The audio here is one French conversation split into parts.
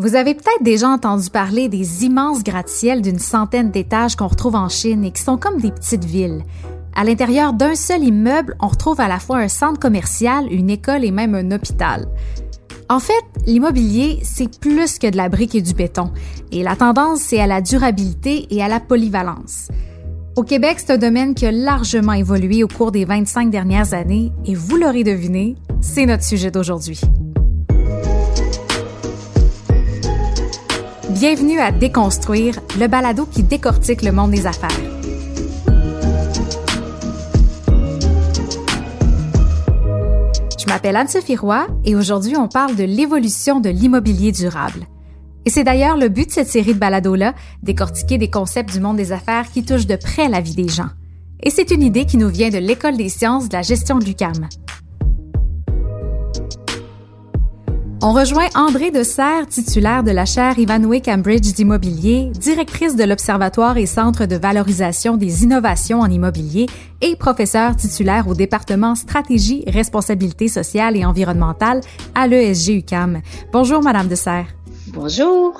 Vous avez peut-être déjà entendu parler des immenses gratte-ciels d'une centaine d'étages qu'on retrouve en Chine et qui sont comme des petites villes. À l'intérieur d'un seul immeuble, on retrouve à la fois un centre commercial, une école et même un hôpital. En fait, l'immobilier, c'est plus que de la brique et du béton, et la tendance, c'est à la durabilité et à la polyvalence. Au Québec, c'est un domaine qui a largement évolué au cours des 25 dernières années, et vous l'aurez deviné, c'est notre sujet d'aujourd'hui. Bienvenue à Déconstruire, le balado qui décortique le monde des affaires. Je m'appelle Anne-Sophie Roy et aujourd'hui on parle de l'évolution de l'immobilier durable. Et c'est d'ailleurs le but de cette série de balados-là, décortiquer des concepts du monde des affaires qui touchent de près la vie des gens. Et c'est une idée qui nous vient de l'École des sciences de la gestion de l'UQAM. On rejoint André de Serre, titulaire de la chaire Ivanhoe Cambridge d'immobilier, directrice de l'Observatoire et Centre de valorisation des innovations en immobilier et professeur titulaire au département Stratégie, Responsabilité sociale et environnementale à l'ESG UCAM. Bonjour, Madame de Serre. Bonjour.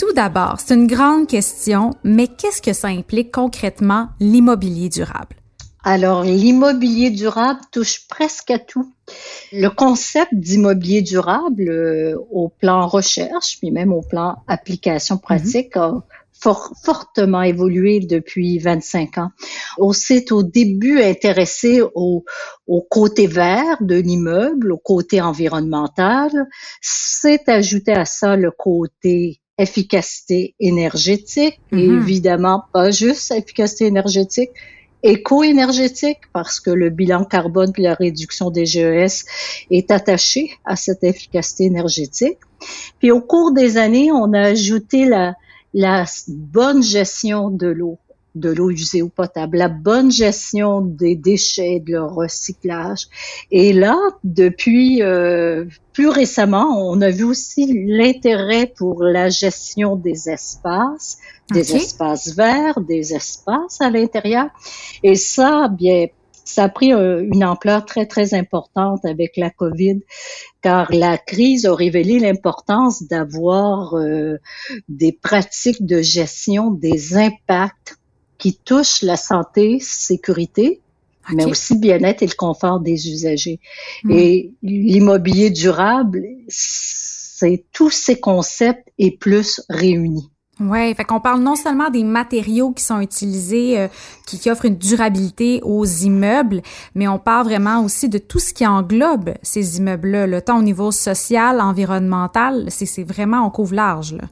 Tout d'abord, c'est une grande question, mais qu'est-ce que ça implique concrètement l'immobilier durable? Alors, l'immobilier durable touche presque à tout. Le concept d'immobilier durable euh, au plan recherche, puis même au plan application mhm. pratique, a fortement évolué depuis 25 ans. On s'est au début intéressé au, au côté vert de l'immeuble, au côté environnemental. C'est ajouté à ça le côté efficacité énergétique, et mhm. évidemment pas juste efficacité énergétique, éco-énergétique parce que le bilan carbone puis la réduction des GES est attaché à cette efficacité énergétique. Puis au cours des années, on a ajouté la, la bonne gestion de l'eau de l'eau usée ou potable, la bonne gestion des déchets, de leur recyclage. Et là, depuis euh, plus récemment, on a vu aussi l'intérêt pour la gestion des espaces, des espaces verts, des espaces à l'intérieur. Et ça, bien, ça a pris une ampleur très, très importante avec la COVID, car la crise a révélé l'importance d'avoir euh, des pratiques de gestion des impacts qui touche la santé, sécurité, mais aussi bien-être et le confort des usagers. Hmm. Et l'immobilier durable, c'est tous ces concepts et plus réunis. Ouais, fait qu'on parle non seulement des matériaux qui sont utilisés, euh, qui, qui, offrent une durabilité aux immeubles, mais on parle vraiment aussi de tout ce qui englobe ces immeubles-là, le temps au niveau social, environnemental, c'est vraiment on couvre large. Là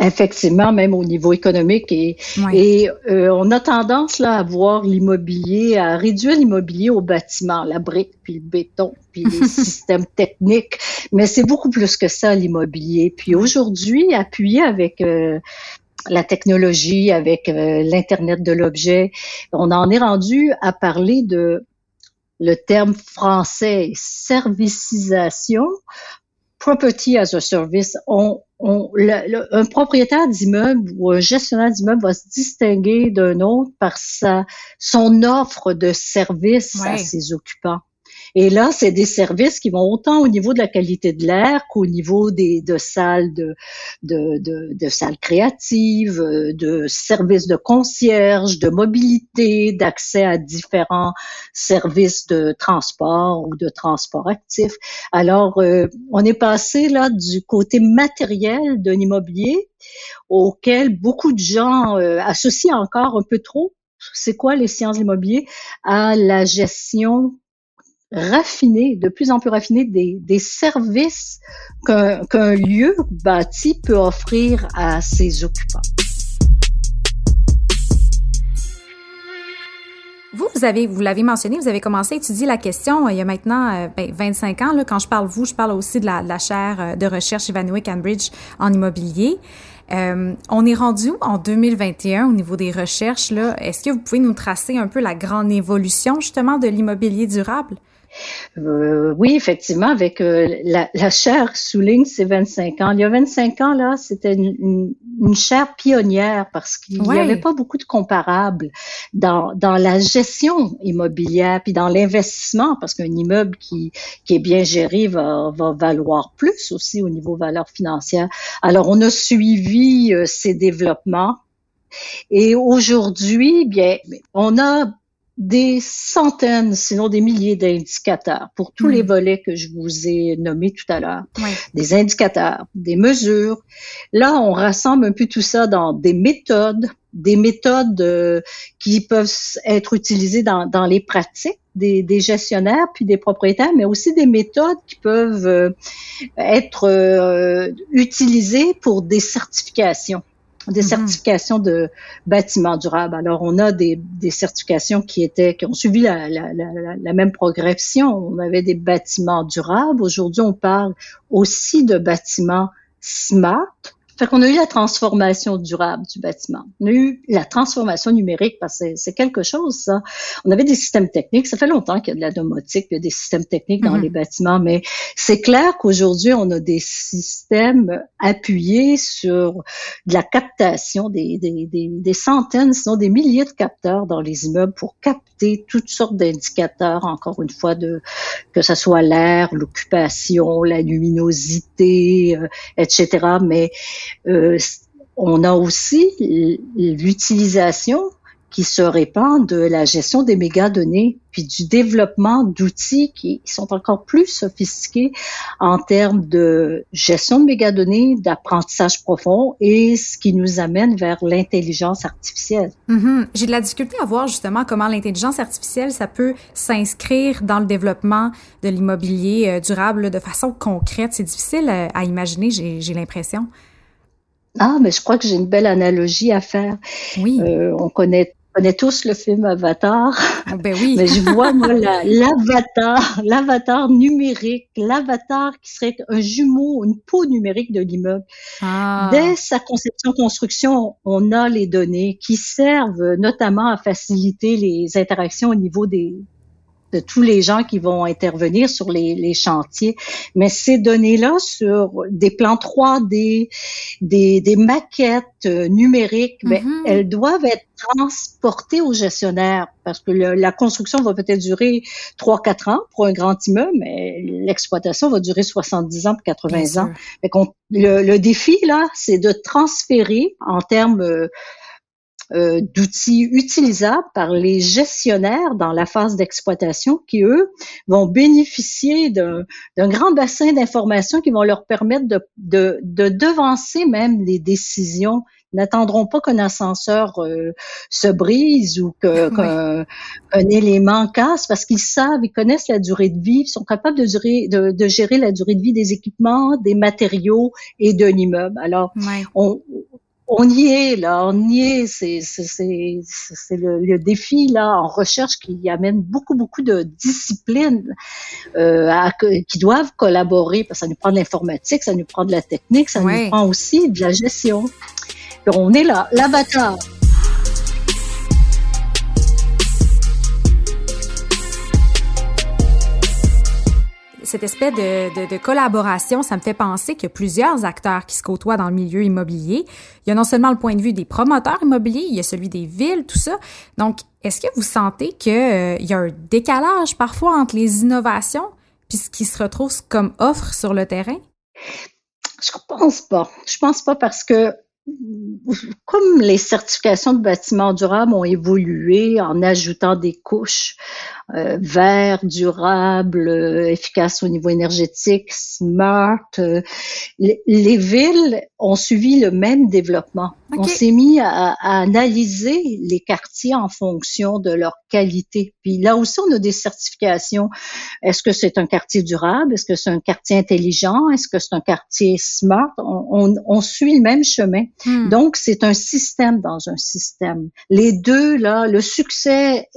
effectivement, même au niveau économique. Et, et euh, on a tendance là à voir l'immobilier, à réduire l'immobilier au bâtiment, la brique, puis le béton, puis les systèmes techniques. Mais c'est beaucoup plus que ça, l'immobilier. Puis aujourd'hui, appuyé avec euh, la technologie, avec euh, l'Internet de l'objet, on en est rendu à parler de le terme français servicisation property as a service, on, on, un propriétaire d'immeuble ou un gestionnaire d'immeuble va se distinguer d'un autre par sa, son offre de service à ses occupants. Et là, c'est des services qui vont autant au niveau de la qualité de l'air qu'au niveau des de salles de, de, de, salles créatives, de services de concierge, de mobilité, d'accès à différents services de transport ou de transport actif. Alors, euh, on est passé là du côté matériel d'un immobilier auquel beaucoup de gens euh, associent encore un peu trop c'est quoi les sciences de l'immobilier? À la gestion raffiner, de plus en plus raffiner des, des services qu'un lieu bâti peut offrir à ses occupants. Vous, vous avez, vous l'avez mentionné, vous avez commencé à étudier la question euh, il y a maintenant euh, ben, 25 ans. Là, quand je parle vous, je parle aussi de la, chaire euh, de recherche Ivanhoe Cambridge en immobilier. On est rendu en 2021 au niveau des recherches. Est-ce que vous pouvez nous tracer un peu la grande évolution justement de l'immobilier durable? Euh, oui, effectivement, avec euh, la, la, chaire souligne ces 25 ans. Il y a 25 ans, là, c'était une, une chaire pionnière parce qu'il n'y avait pas beaucoup de comparables dans, dans la gestion immobilière puis dans l'investissement parce qu'un immeuble qui, qui est bien géré va, va valoir plus aussi au niveau valeur financière. Alors, on a suivi euh, ces développements et aujourd'hui, bien, on a des centaines, sinon des milliers d'indicateurs pour tous les hmm. volets que je vous ai nommés tout à l'heure. Des indicateurs, des mesures. Là, on rassemble un peu tout ça dans des méthodes, des méthodes euh, qui peuvent être utilisées dans, dans les pratiques des, des, gestionnaires puis des propriétaires, mais aussi des méthodes qui peuvent euh, être euh, utilisées pour des certifications des mm-hmm. certifications de bâtiments durables. Alors, on a des, des certifications qui étaient, qui ont suivi la, la, la, la, même progression. On avait des bâtiments durables. Aujourd'hui, on parle aussi de bâtiments smart. Fait qu'on a eu la transformation durable du bâtiment. On a eu la transformation numérique parce que c'est quelque chose, ça. On avait des systèmes techniques. Ça fait longtemps qu'il y a de la domotique, il y a des systèmes techniques dans mm-hmm. les bâtiments, mais c'est clair qu'aujourd'hui, on a des systèmes appuyés sur de la captation, des, des, des, des centaines, sinon des milliers de capteurs dans les immeubles pour capter toutes sortes d'indicateurs, encore une fois, de que ce soit l'air, l'occupation, la luminosité, euh, etc. Mais on a aussi l'utilisation qui se répand de la gestion des mégadonnées, puis du développement d'outils qui sont encore plus sophistiqués en termes de gestion de mégadonnées, d'apprentissage profond et ce qui nous amène vers l'intelligence artificielle. Mm-hmm. J'ai de la difficulté à voir justement comment l'intelligence artificielle, ça peut s'inscrire dans le développement de l'immobilier euh, durable de façon concrète. C'est difficile à, à imaginer, j'ai l'impression. Ah, mais je crois que j'ai une belle analogie à faire. Oui. Euh, on connaît connaît tous le film Avatar. Ah, ben oui. Mais je vois, moi, l'avatar, l'avatar numérique, l'avatar qui serait un jumeau, une peau numérique de l'immeuble. Ah. Dès sa conception-construction, on a les données qui servent notamment à faciliter les interactions au niveau des, de tous les gens qui vont intervenir sur les, les chantiers. Mais ces données-là sur des plans 3D, des, des maquettes euh, numériques, ben, mm-hmm. elles doivent être transportées aux gestionnaires parce que la construction va peut-être durer 3-4 ans pour un grand immeuble, mais l'exploitation va durer 70 ans, 80 ans. le, le, défi, là, c'est de transférer en termes euh, d'outils utilisables par les gestionnaires dans la phase d'exploitation qui, eux, vont bénéficier d'un grand bassin d'informations qui vont leur permettre de, de, de devancer même les décisions. N'attendront pas qu'un ascenseur euh, se brise ou qu'un élément casse parce qu'ils savent, ils connaissent la durée de vie, ils sont capables de, durer, de, de, gérer la durée de vie des équipements, des matériaux et d'un immeuble. Alors, on, on y est là, on y est. C'est c'est le, le, défi là en recherche qui amène beaucoup beaucoup de disciplines euh, à, qui doivent collaborer parce que ça nous prend de l'informatique, ça nous prend de la technique, ça nous prend aussi de la gestion. on est là, l'avatar. Cette espèce de, collaboration, ça me fait penser qu'il y a plusieurs acteurs qui se côtoient dans le milieu immobilier. Il y a non seulement le point de vue des promoteurs immobiliers, il y a celui des villes, tout ça. Donc, est-ce que vous sentez qu'il euh, y a un décalage parfois entre les innovations puis ce qui se retrouve comme offre sur le terrain? Je pense pas. Je pense pas parce que comme les certifications de bâtiments durables ont évolué en ajoutant des couches, euh, vert, durable, euh, efficace au niveau énergétique, smart. Euh, les, villes ont suivi le même développement. On s'est mis à, analyser les quartiers en fonction de leur qualité. Puis là aussi, on a des certifications. Est-ce que c'est un quartier durable? Est-ce que c'est un quartier intelligent? Est-ce que c'est un quartier smart? On, on, suit le même chemin. Hmm. Donc, c'est un système dans un système. Les deux, là, le succès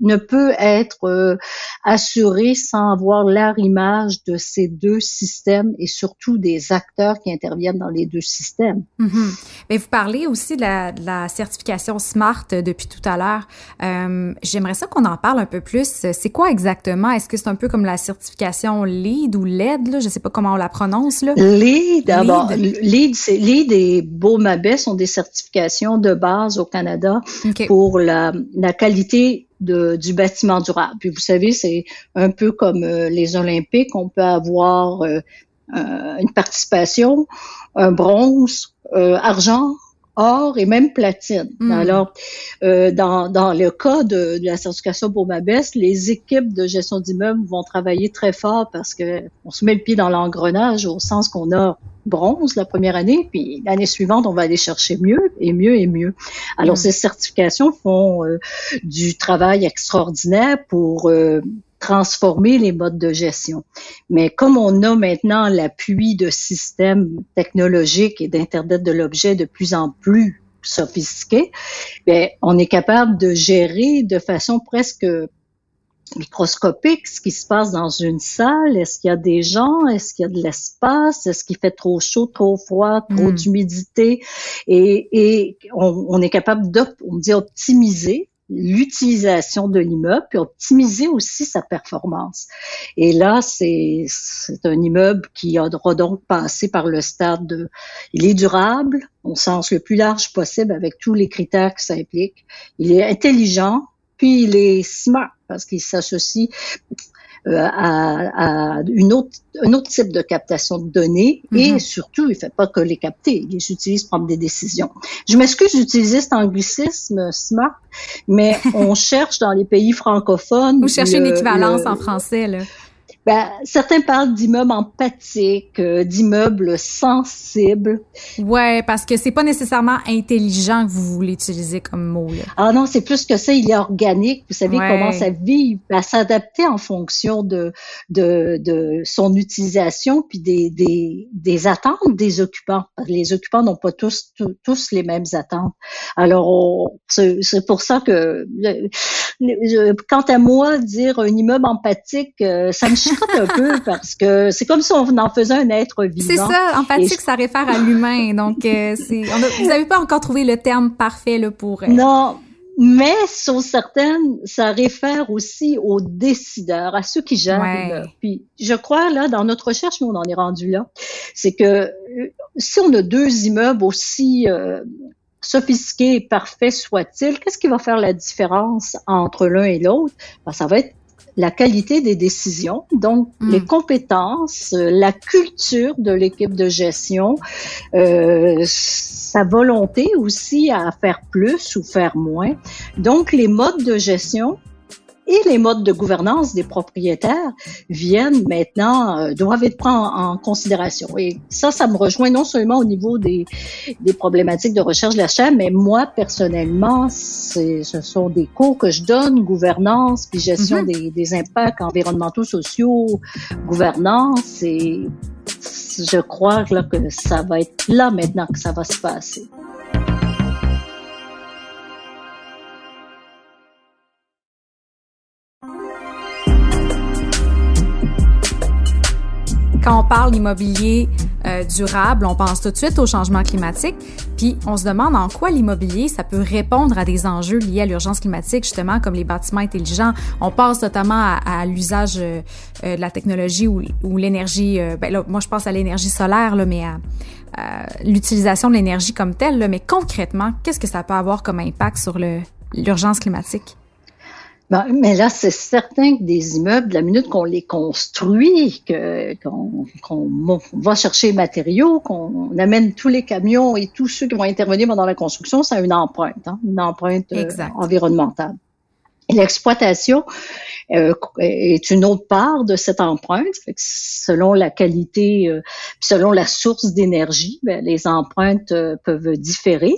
ne peut être être euh, assuré sans avoir l'arrimage de ces deux systèmes et surtout des acteurs qui interviennent dans les deux systèmes. Mm-hmm. Mais vous parlez aussi de la, certification SMART depuis tout à l'heure. Euh, J'aimerais ça qu'on en parle un peu plus. C'est quoi exactement? Est-ce que c'est un peu comme la certification LEED ou LED? Là? Je ne sais pas comment on la prononce. Là. LEED, d'abord. LEED, c'est LEED et BOMABE sont des certifications de base au Canada pour la, la qualité de, du bâtiment durable. Puis vous savez, c'est un peu comme euh, les Olympiques, on peut avoir euh, euh, une participation, un bronze, argent, or et même platine. Hmm. Alors, dans, dans le cas de, de la certification pour Mabès, les équipes de gestion d'immeubles vont travailler très fort parce que on se met le pied dans l'engrenage au sens qu'on a bronze la première année, puis l'année suivante, on va aller chercher mieux et mieux et mieux. Alors, mm. ces certifications font euh, du travail extraordinaire pour euh, transformer les modes de gestion. Mais comme on a maintenant l'appui de systèmes technologiques et d'Internet de l'objet de plus en plus sophistiqués, bien, on est capable de gérer de façon presque microscopique ce qui se passe dans une salle. Est-ce qu'il y a des gens? Est-ce qu'il y a de l'espace? Est-ce qu'il fait trop chaud, trop froid, trop hmm. d'humidité? Et, et on, on, est capable d'optimiser l'utilisation de l'immeuble, puis optimiser aussi sa performance. Et là, c'est un immeuble qui a donc passé par le stade de, il est durable, au sens le plus large possible avec tous les critères que ça implique. Il est intelligent, puis il est smart parce qu'il s'associe euh, à, une autre, un autre type de captation de données et mhm. surtout, il fait pas que les capter, il les utilise pour prendre des décisions. Je m'excuse d'utiliser cet anglicisme smart, mais on cherche dans les pays francophones. Vous cherchez une équivalence en français, là. Ben, certains parlent d'immeubles empathiques, euh, d'immeubles sensibles. Ouais, parce que c'est pas nécessairement intelligent que vous voulez utiliser comme mot. Là. Ah non, c'est plus que ça. Il est organique. Vous savez comment ça vit, à s'adapter en fonction de, de, de son utilisation puis des, des, des attentes des occupants. Les occupants n'ont pas tous, tous, les mêmes attentes. Alors, c'est pour ça que, quant à moi, dire un immeuble empathique, euh, ça me un peu parce que c'est comme si on en faisait un être vivant. C'est ça, empathique, ça réfère à l'humain. Donc, euh, vous n'avez pas encore trouvé le terme parfait là, pour... Euh, non, mais sur certaines, ça réfère aussi aux décideurs, à ceux qui gèrent Puis je crois là, dans notre recherche, nous on en est rendu là, c'est que euh, si on a deux immeubles aussi sophistiqués et parfaits soient-ils, qu'est-ce qui va faire la différence entre l'un et l'autre? Ben, Ça va être la qualité des décisions, donc hmm. les compétences, euh, la culture de l'équipe de gestion, euh, sa volonté aussi à faire plus ou faire moins. Donc les modes de gestion et les modes de gouvernance des propriétaires viennent maintenant, euh, doivent être pris en, considération. Et ça, ça me rejoint non seulement au niveau des, des problématiques de recherche d'achat, mais moi, personnellement, ce sont des cours que je donne, gouvernance, puis gestion mhm. des, des impacts environnementaux, sociaux, gouvernance, et je crois là, que ça va être là maintenant que ça va se passer. Quand on parle d'immobilier euh, durable, on pense tout de suite au changement climatique, puis on se demande en quoi l'immobilier, ça peut répondre à des enjeux liés à l'urgence climatique, justement, comme les bâtiments intelligents. On pense notamment à, l'usage euh, euh, de la technologie ou, l'énergie, ben moi je pense à l'énergie solaire, là, mais à, l'utilisation de l'énergie comme telle, là, mais concrètement, qu'est-ce que ça peut avoir comme impact sur l'urgence climatique? Ben, mais là, c'est certain que des immeubles, la minute qu'on les construit, qu'on va chercher les matériaux, qu'on amène tous les camions et tous ceux qui vont intervenir pendant la construction, ça a une empreinte, hein, une empreinte euh, environnementale. L'exploitation euh, est une autre part de cette empreinte. selon la qualité, euh, selon la source d'énergie, ben, les empreintes euh, peuvent différer.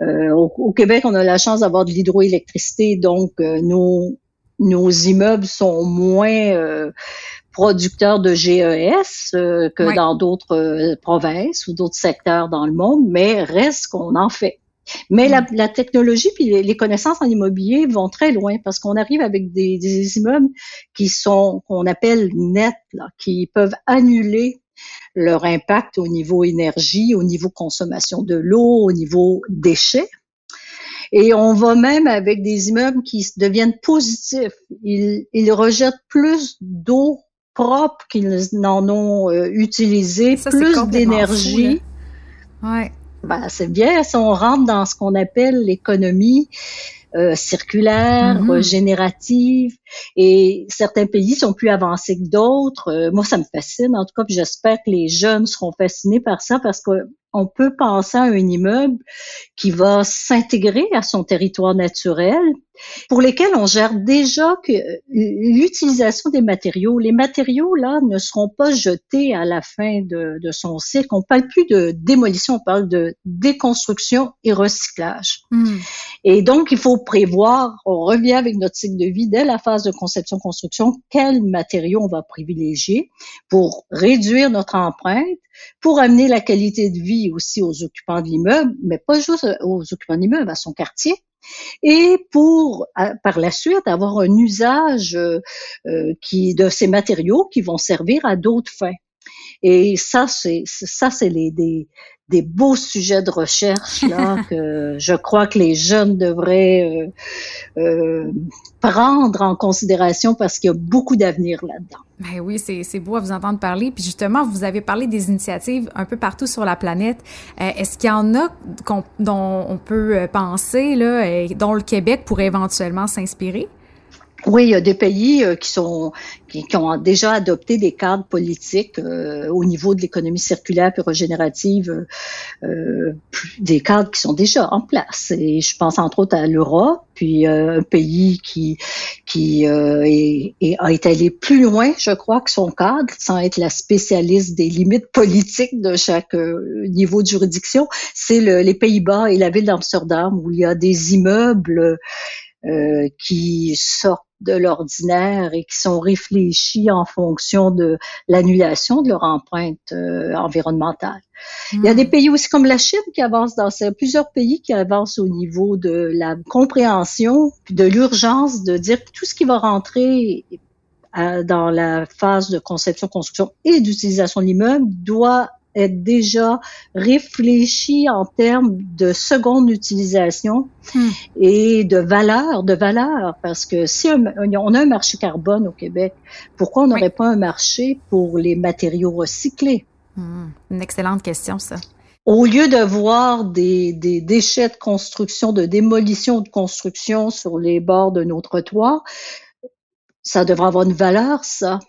Au, Québec, on a la chance d'avoir de l'hydroélectricité, donc nos, nos immeubles sont moins producteurs de GES que dans d'autres provinces ou d'autres secteurs dans le monde, mais reste qu'on en fait. Mais la, la, technologie puis les, connaissances en immobilier vont très loin parce qu'on arrive avec des, des immeubles qui sont qu'on appelle nets, là, qui peuvent annuler leur impact au niveau énergie, au niveau consommation de l'eau, au niveau déchets. Et on va même avec des immeubles qui deviennent positifs. Ils, ils rejettent plus d'eau propre qu'ils n'en ont euh, utilisé, plus d'énergie. Ouais. Ben, c'est bien si on rentre dans ce qu'on appelle l'économie euh, circulaire, mm-hmm. générative. Et certains pays sont plus avancés que d'autres. Euh, moi, ça me fascine. En tout cas, j'espère que les jeunes seront fascinés par ça parce que on peut penser à un immeuble qui va s'intégrer à son territoire naturel, pour lesquels on gère déjà que l'utilisation des matériaux. Les matériaux, là, ne seront pas jetés à la fin de, son cycle. On parle plus de démolition, on parle de déconstruction et recyclage. Hmm. Et donc, il faut prévoir, on revient avec notre cycle de vie dès la phase de conception-construction, quels matériaux on va privilégier pour réduire notre empreinte, pour amener la qualité de vie aussi aux occupants de l'immeuble, mais pas juste aux occupants de l'immeuble, à son quartier, et pour par la suite avoir un usage euh, qui de ces matériaux qui vont servir à d'autres fins. Et ça, c'est ça, c'est les des, des beaux sujets de recherche là que je crois que les jeunes devraient euh, euh, prendre en considération parce qu'il y a beaucoup d'avenir là-dedans. Ben oui, c'est beau à vous entendre parler. Puis justement, vous avez parlé des initiatives un peu partout sur la planète. Euh, est-ce qu'il y en a dont on peut penser, là, et dont le Québec pourrait éventuellement s'inspirer? Oui, il y a des pays euh, qui sont qui, ont déjà adopté des cadres politiques euh, au niveau de l'économie circulaire et régénérative, euh, des cadres qui sont déjà en place. Et je pense entre autres à l'Europe, puis un pays qui qui est, été allé plus loin, je crois, que son cadre, sans être la spécialiste des limites politiques de chaque niveau de juridiction, c'est les Pays-Bas et la ville d'Amsterdam où il y a des immeubles qui sortent de l'ordinaire et qui sont réfléchis en fonction de l'annulation de leur empreinte euh, environnementale. Il y a des hmm. pays aussi comme la Chine qui avancent dans ces, plusieurs pays qui avancent au niveau de la compréhension de l'urgence de dire que tout ce qui va rentrer euh, dans la phase de conception, construction et d'utilisation de l'immeuble doit être déjà réfléchi en termes de seconde utilisation hmm. et de valeur, de valeur, parce que si on a un marché carbone au Québec, pourquoi on n'aurait pas un marché pour les matériaux recyclés? Hmm. Une excellente question, ça. Au lieu de voir des, des déchets de construction, de démolition de construction sur les bords de nos trottoirs, ça devrait avoir une valeur, ça.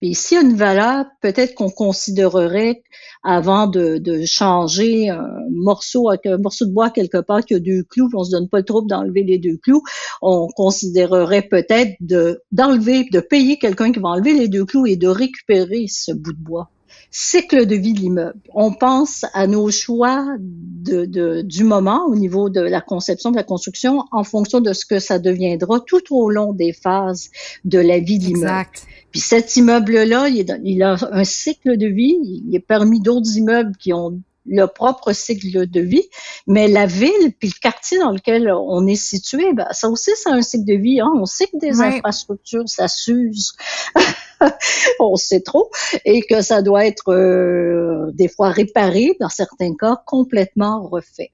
Puis s'il y a une valeur, peut-être qu'on considérerait avant de, changer un morceau avec un morceau de bois quelque part qui a deux clous, on se donne pas le trouble d'enlever les deux clous, on considérerait peut-être de d'enlever, de payer quelqu'un qui va enlever les deux clous et de récupérer ce bout de bois cycle de vie de l'immeuble. On pense à nos choix de, de, du moment au niveau de la conception, de la construction, en fonction de ce que ça deviendra tout au long des phases de la vie de l'immeuble. Puis cet immeuble-là, il, il, a un cycle de vie. Il est parmi d'autres immeubles qui ont le propre cycle de vie, mais la ville puis le quartier dans lequel on est situé, ben, ça aussi c'est un cycle de vie. Hein. On sait que des infrastructures ça s'use, on sait trop, et que ça doit être euh, des fois réparé, dans certains cas complètement refait.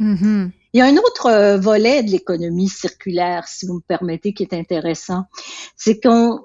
Mm-hmm. Il y a un autre euh, volet de l'économie circulaire, si vous me permettez, qui est intéressant. C'est qu'on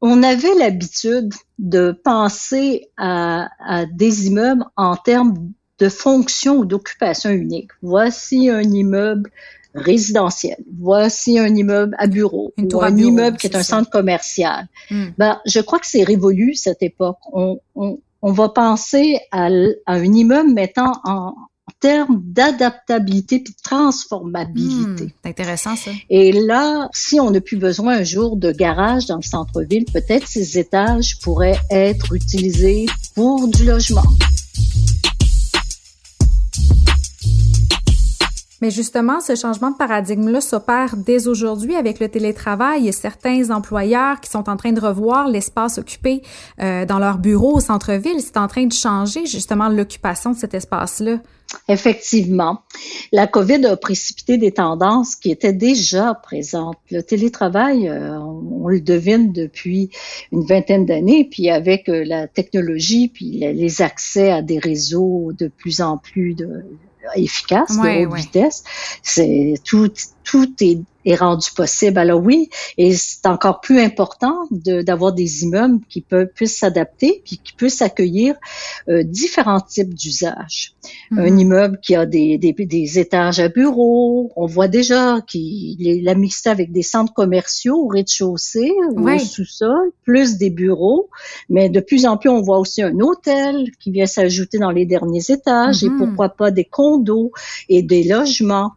on avait l'habitude de penser à, des immeubles en termes de fonction ou d'occupation unique. Voici un immeuble résidentiel. Voici un immeuble à bureau ou un immeuble qui est, un centre commercial. Hmm. Ben, je crois que c'est révolu cette époque. On, on, va penser à, à, un immeuble mettant en, termes d'adaptabilité puis de transformabilité. C'est intéressant ça. Et là, si on n'a plus besoin un jour de garage dans le centre-ville, peut-être ces étages pourraient être utilisés pour du logement. Mais justement, ce changement de paradigme-là s'opère dès aujourd'hui avec le télétravail. Il y a certains employeurs qui sont en train de revoir l'espace occupé euh, dans leur bureau au centre-ville. C'est en train de changer justement l'occupation de cet espace-là. Effectivement, la COVID a précipité des tendances qui étaient déjà présentes. Le télétravail, euh, on, le devine depuis une vingtaine d'années, puis avec euh, la technologie, puis les accès à des réseaux de plus en plus de, efficace, de haute vitesse. C'est tout, tout est est rendu possible. Alors oui, et c'est encore plus important d'avoir des immeubles qui peuvent puissent s'adapter puis qui puissent accueillir euh, différents types d'usages. Un immeuble qui a des, des, des, étages à bureaux, on voit déjà qu'il est la mixité avec des centres commerciaux au rez-de-chaussée ou au sous-sol, plus des bureaux, mais de plus en plus on voit aussi un hôtel qui vient s'ajouter dans les derniers étages et mm-hmm. pourquoi pas des condos et des logements.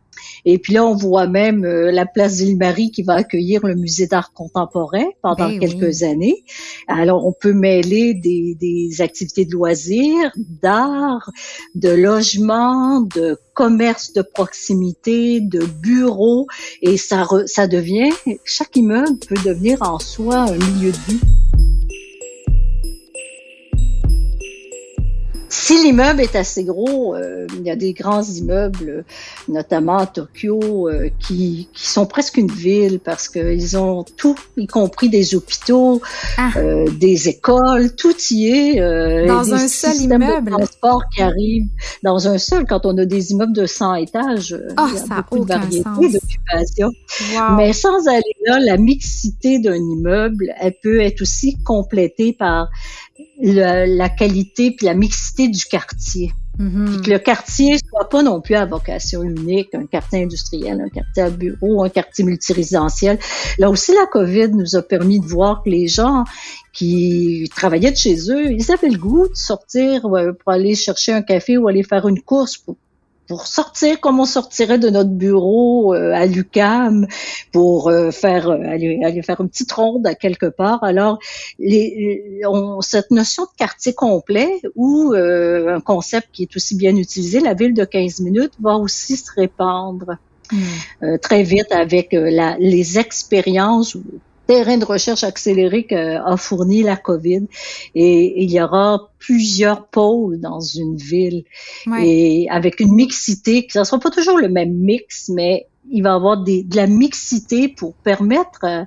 Et puis là, on voit même euh, la place d'Île-Marie qui va accueillir le musée d'art contemporain pendant ben quelques années. Alors, on peut mêler des, des activités de loisirs, d'art, de logement, de commerce de proximité, de bureaux, et ça, ça devient, chaque immeuble peut devenir en soi un milieu de vie. Si l'immeuble est assez gros, euh, il y a des grands immeubles, notamment à Tokyo, euh, qui, qui, sont presque une ville parce qu'ils ont tout, y compris des hôpitaux, ah. euh, des écoles, tout y est. dans un seul immeuble. De transport qui arrive dans un seul. Quand on a des immeubles de 100 étages, oh, il y a ça beaucoup de variété d'occupation. Mais sans aller là, la mixité d'un immeuble, elle peut être aussi complétée par la qualité puis la mixité du quartier. Mm-hmm. que le quartier soit pas non plus à vocation unique, un quartier industriel, un quartier à bureau, un quartier multirésidentiel. Là aussi, la COVID nous a permis de voir que les gens qui travaillaient de chez eux, ils avaient le goût de sortir pour aller chercher un café ou aller faire une course pour pour sortir comme on sortirait de notre bureau euh, à l'UCAM pour euh, faire euh, aller, aller, faire une petite ronde à quelque part. Alors, les, on, cette notion de quartier complet ou un concept qui est aussi bien utilisé, la ville de 15 minutes, va aussi se répandre. Hmm. très vite avec la, les expériences terrain de recherche accéléré qu'a fourni la COVID. Et il y aura plusieurs pôles dans une ville et avec une mixité, ça ne sera pas toujours le même mix, mais il va y avoir des, de la mixité pour permettre euh,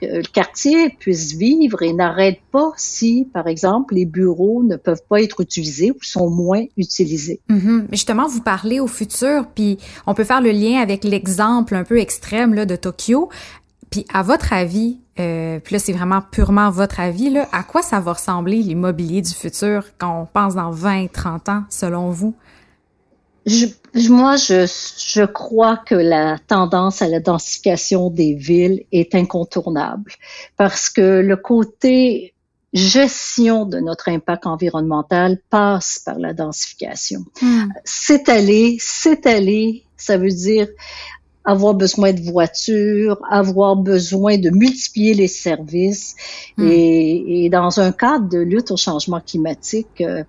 que le quartier puisse vivre et n'arrête pas si, par exemple, les bureaux ne peuvent pas être utilisés ou sont moins utilisés. Mm-hmm. Justement, vous parlez au futur, puis on peut faire le lien avec l'exemple un peu extrême là, de Tokyo. Puis à votre avis, euh, puis là c'est vraiment purement votre avis, là, à quoi ça va ressembler l'immobilier du futur quand on pense dans 20, 30 ans, selon vous? Je, moi, je, je crois que la tendance à la densification des villes est incontournable parce que le côté gestion de notre impact environnemental passe par la densification. Hmm. S'étaler, s'étaler, ça veut dire avoir besoin de voitures, avoir besoin de multiplier les services. Hmm. Et, et, dans un cadre de lutte au changement climatique, euh,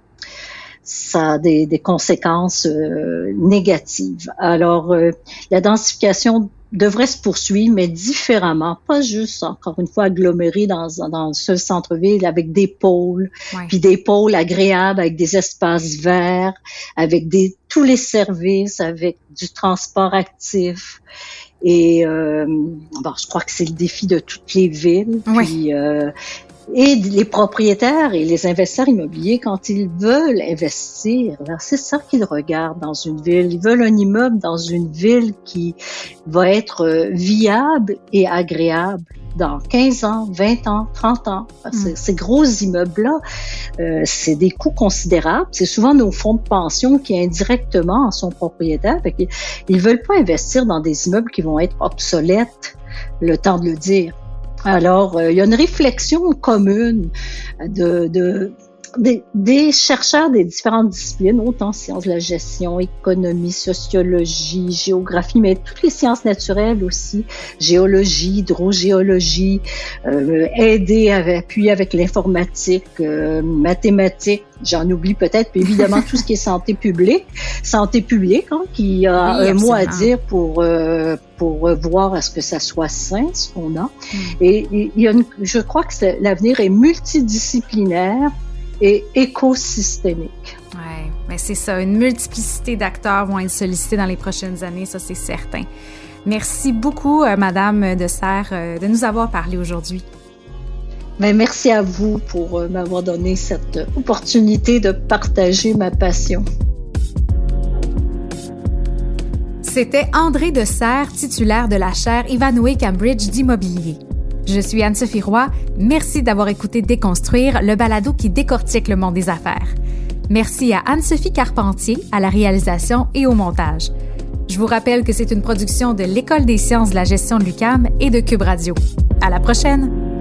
ça a des, des conséquences euh, négatives. Alors, euh, la densification devrait se poursuivre, mais différemment, pas juste, encore une fois, aggloméré dans, dans ce centre-ville avec des pôles, puis des pôles agréables avec des espaces verts, avec des tous les services, avec du transport actif. Et euh, bon, je crois que c'est le défi de toutes les villes. Puis, euh, et les propriétaires et les investisseurs immobiliers, quand ils veulent investir, c'est ça qu'ils regardent dans une ville. Ils veulent un immeuble dans une ville qui va être euh, viable et agréable dans 15 ans, 20 ans, 30 ans. Mm. Ces gros immeubles-là, euh, c'est des coûts considérables. C'est souvent nos fonds de pension qui indirectement en sont propriétaires. Ils, ils veulent pas investir dans des immeubles qui vont être obsolètes, le temps de le dire. Alors, euh, il y a une réflexion commune de, de des, chercheurs des différentes disciplines, autant sciences de la gestion, économie, sociologie, géographie, mais toutes les sciences naturelles aussi, géologie, hydrogéologie, euh, aider, appuyer avec l'informatique, euh, mathématiques, j'en oublie peut-être, puis évidemment tout ce qui est santé publique, santé publique, hein, qui a un mot à dire pour euh, pour voir à ce que ça soit sain ce qu'on a. Hmm. Et, il y a une, je crois que l'avenir est multidisciplinaire et écosystémique. Ouais, mais c'est ça. Une multiplicité d'acteurs vont être sollicités dans les prochaines années, ça c'est certain. Merci beaucoup, euh, Madame de Serre, euh, de nous avoir parlé aujourd'hui. Mais merci à vous pour euh, m'avoir donné cette opportunité de partager ma passion. C'était André de Serre, titulaire de la chaire Ivanhoe Cambridge d'immobilier. Je suis Anne-Sophie Roy. Merci d'avoir écouté Déconstruire, le balado qui décortique le monde des affaires. Merci à Anne-Sophie Carpentier à la réalisation et au montage. Je vous rappelle que c'est une production de l'École des sciences de la gestion de l'UCAM et de Cube Radio. À la prochaine!